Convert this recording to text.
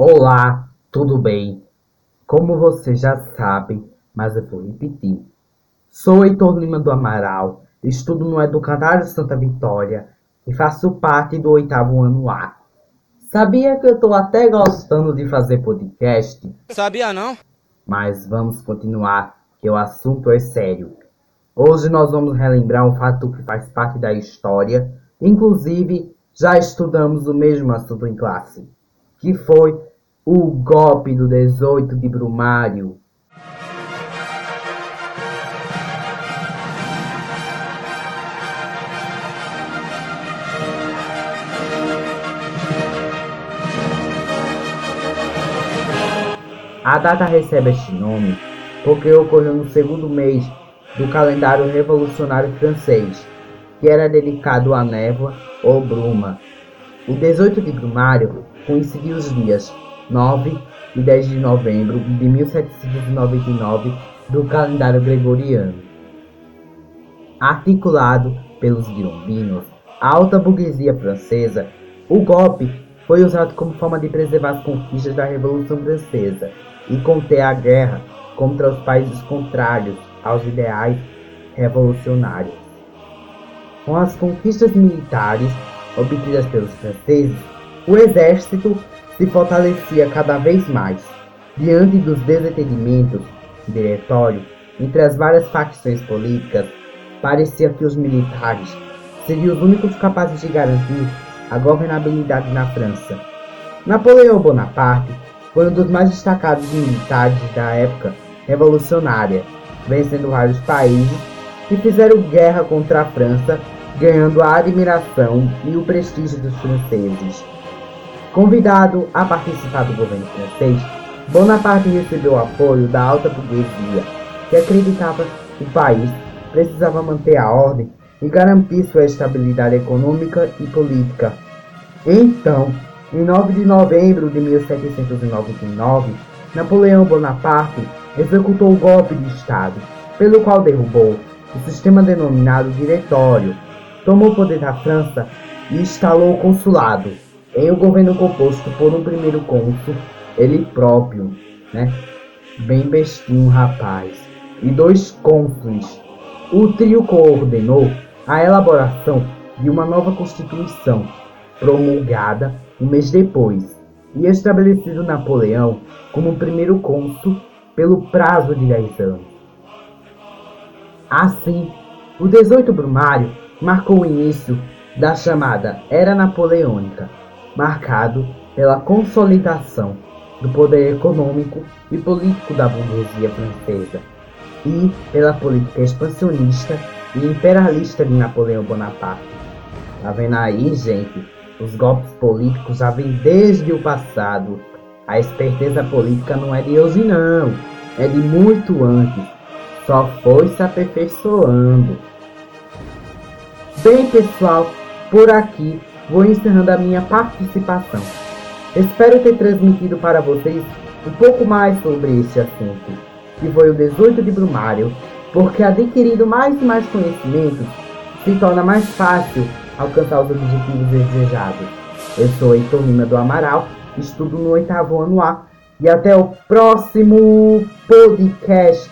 Olá, tudo bem? Como você já sabe, mas eu vou repetir. Sou Heitor Lima do Amaral, estudo no Educandário Santa Vitória e faço parte do oitavo ano A. Sabia que eu tô até gostando de fazer podcast? Sabia não? Mas vamos continuar, que o assunto é sério. Hoje nós vamos relembrar um fato que faz parte da história, inclusive já estudamos o mesmo assunto em classe, que foi o golpe do 18 de Brumário. A data recebe este nome porque ocorreu no segundo mês do calendário revolucionário francês, que era dedicado à névoa ou bruma. O 18 de Brumário coincidiu os dias 9 e 10 de novembro de 1799 do calendário gregoriano. Articulado pelos girombinos, a alta burguesia francesa, o golpe foi usado como forma de preservar as conquistas da Revolução Francesa e conter a guerra contra os países contrários aos ideais revolucionários. Com as conquistas militares obtidas pelos franceses, o exército se fortalecia cada vez mais. Diante dos desentendimentos diretório entre as várias facções políticas, parecia que os militares seriam os únicos capazes de garantir a governabilidade na França. Napoleão Bonaparte foi um dos mais destacados militares da época revolucionária, vencendo vários países que fizeram guerra contra a França, ganhando a admiração e o prestígio dos franceses. Convidado a participar do governo francês, Bonaparte recebeu apoio da alta burguesia, que acreditava que o país precisava manter a ordem e garantir sua estabilidade econômica e política. Então, em 9 de novembro de 1799, Napoleão Bonaparte executou o golpe de Estado, pelo qual derrubou o sistema denominado Diretório, tomou o poder da França e instalou o consulado em um governo composto por um primeiro cônsul, ele próprio, né? Bem bestinho, rapaz, e dois cônsules. O trio coordenou a elaboração de uma nova constituição, promulgada um mês depois, e estabelecido Napoleão como primeiro cônsul pelo prazo de 10 anos. Assim, o 18 Brumário marcou o início da chamada Era Napoleônica, marcado pela consolidação do poder econômico e político da burguesia francesa e pela política expansionista e imperialista de Napoleão Bonaparte. Tá vendo aí, gente? Os golpes políticos já vêm desde o passado. A esperteza política não é de hoje, não. É de muito antes. Só foi se aperfeiçoando. Bem, pessoal, por aqui vou encerrando a minha participação. Espero ter transmitido para vocês um pouco mais sobre este assunto, que foi o 18 de Brumário, porque adquirindo mais e mais conhecimentos, se torna mais fácil alcançar os objetivos desejados. Eu sou Heitor Lima do Amaral, estudo no oitavo ano A, e até o próximo podcast.